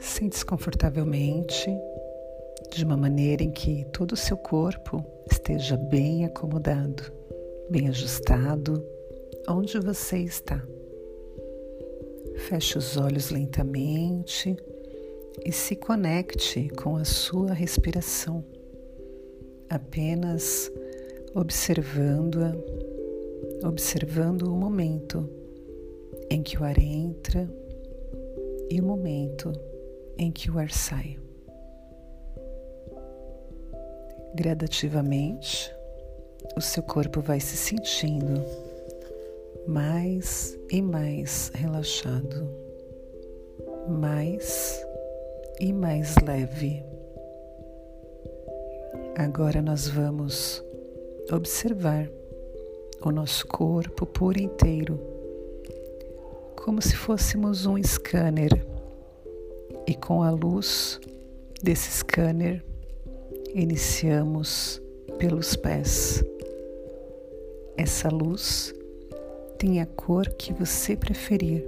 Sente-se confortavelmente, de uma maneira em que todo o seu corpo esteja bem acomodado, bem ajustado, onde você está. Feche os olhos lentamente e se conecte com a sua respiração, apenas observando-a, observando o momento em que o ar entra e o momento em que o ar sai. Gradativamente, o seu corpo vai se sentindo mais e mais relaxado, mais e mais leve. Agora nós vamos observar o nosso corpo por inteiro, como se fôssemos um scanner, e com a luz desse scanner iniciamos pelos pés. Essa luz tem a cor que você preferir.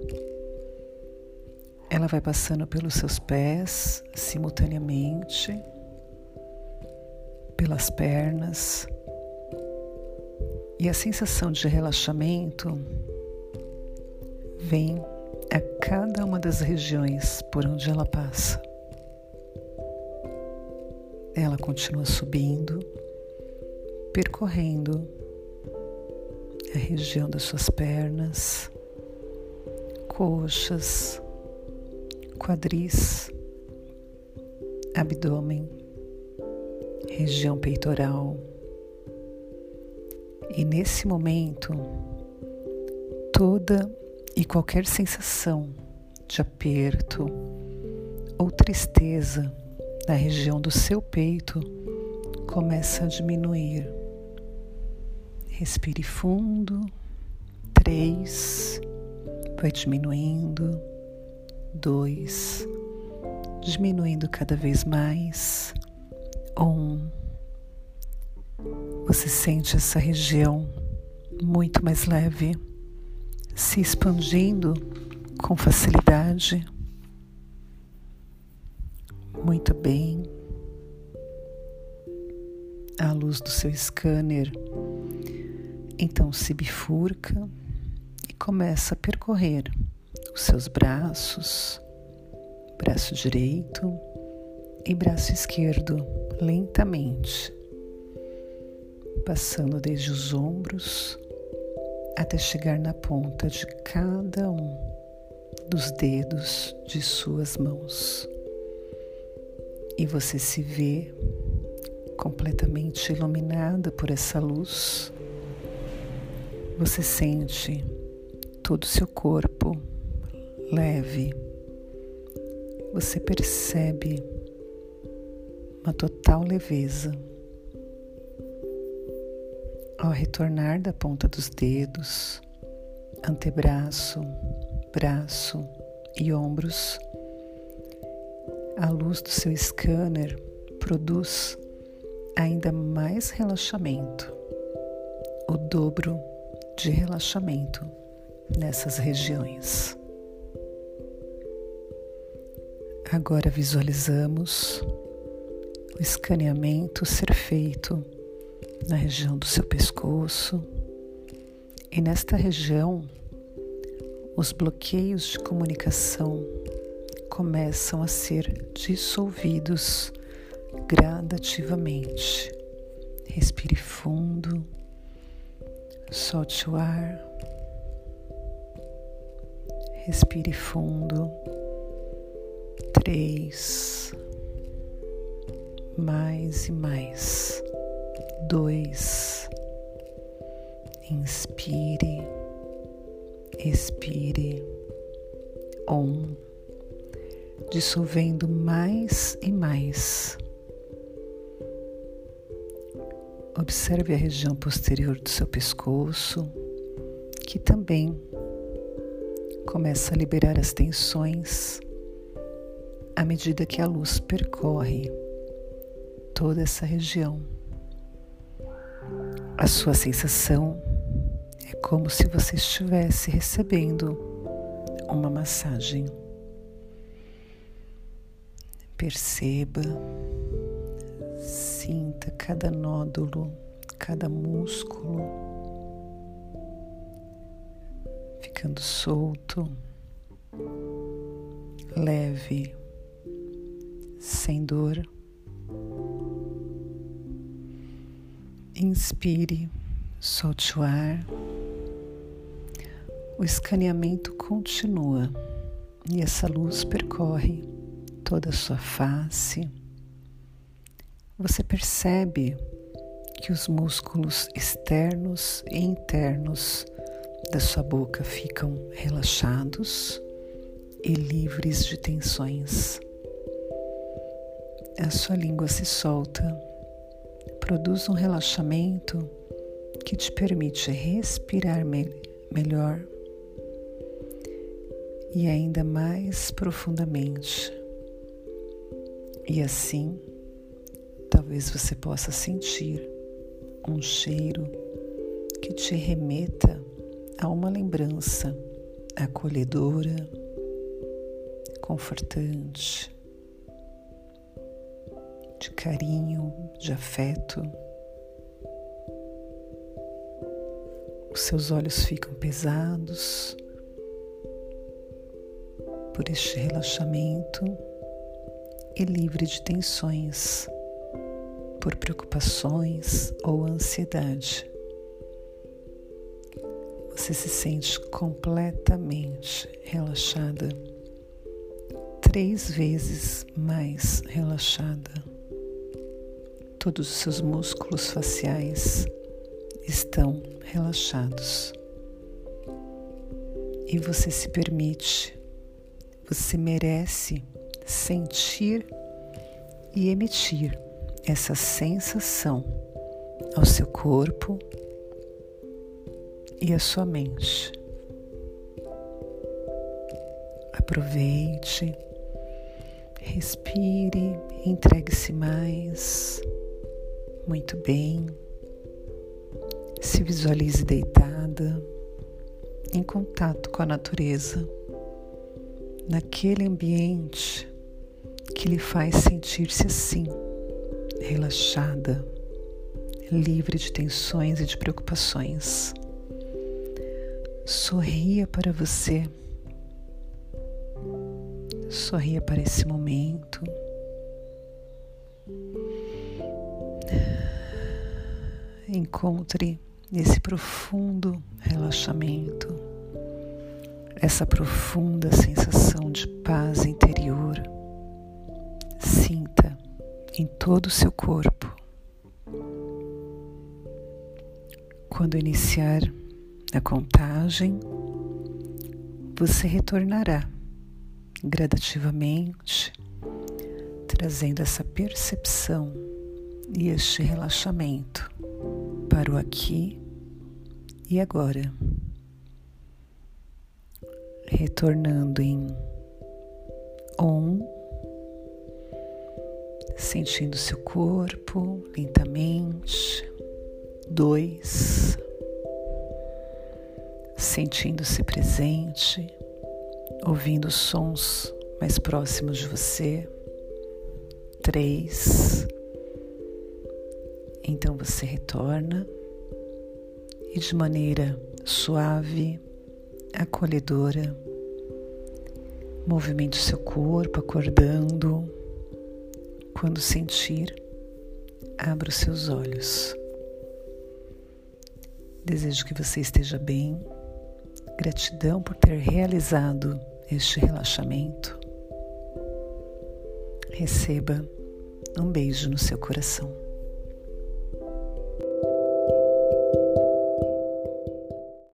Ela vai passando pelos seus pés simultaneamente, pelas pernas, e a sensação de relaxamento vem a cada uma das regiões por onde ela passa. Ela continua subindo, percorrendo a região das suas pernas, coxas, quadris, abdômen, região peitoral. E nesse momento, toda e qualquer sensação de aperto ou tristeza na região do seu peito começa a diminuir. Respire fundo. Três. Vai diminuindo. Dois. Diminuindo cada vez mais. Um. Você sente essa região muito mais leve, se expandindo com facilidade. Muito bem. A luz do seu scanner então se bifurca e começa a percorrer os seus braços, braço direito e braço esquerdo lentamente, passando desde os ombros até chegar na ponta de cada um dos dedos de suas mãos. E você se vê completamente iluminada por essa luz você sente todo o seu corpo leve. Você percebe uma total leveza. Ao retornar da ponta dos dedos, antebraço, braço e ombros, a luz do seu scanner produz ainda mais relaxamento, o dobro de relaxamento nessas regiões. Agora visualizamos o escaneamento ser feito na região do seu pescoço e nesta região os bloqueios de comunicação começam a ser dissolvidos gradativamente. Respire fundo. Solte o ar. Respire fundo. Três. Mais e mais. Dois. Inspire. Expire. Um. Dissolvendo mais e mais Observe a região posterior do seu pescoço, que também começa a liberar as tensões à medida que a luz percorre toda essa região. A sua sensação é como se você estivesse recebendo uma massagem. Perceba, sinta cada nódulo, cada músculo ficando solto, leve, sem dor. Inspire, solte o ar. O escaneamento continua e essa luz percorre toda a sua face. Você percebe que os músculos externos e internos da sua boca ficam relaxados e livres de tensões. A sua língua se solta produz um relaxamento que te permite respirar me melhor e ainda mais profundamente. E assim, talvez você possa sentir um cheiro que te remeta a uma lembrança acolhedora, confortante de carinho, de afeto. Os seus olhos ficam pesados por este relaxamento e livre de tensões, por preocupações ou ansiedade. Você se sente completamente relaxada, três vezes mais relaxada. Todos os seus músculos faciais estão relaxados. E você se permite, você merece sentir e emitir essa sensação ao seu corpo e à sua mente. Aproveite, respire, entregue-se mais. Muito bem. Se visualize deitada, em contato com a natureza, naquele ambiente que lhe faz sentir-se assim, relaxada, livre de tensões e de preocupações. Sorria para você. Sorria para esse momento. Encontre esse profundo relaxamento, essa profunda sensação de paz interior. Sinta em todo o seu corpo. Quando iniciar a contagem, você retornará gradativamente, trazendo essa percepção e este relaxamento para o aqui e agora, retornando em um, sentindo seu corpo lentamente, dois, sentindo-se presente, ouvindo sons mais próximos de você, três então você retorna e de maneira suave, acolhedora, movimente o seu corpo acordando. Quando sentir, abra os seus olhos. Desejo que você esteja bem. Gratidão por ter realizado este relaxamento. Receba um beijo no seu coração.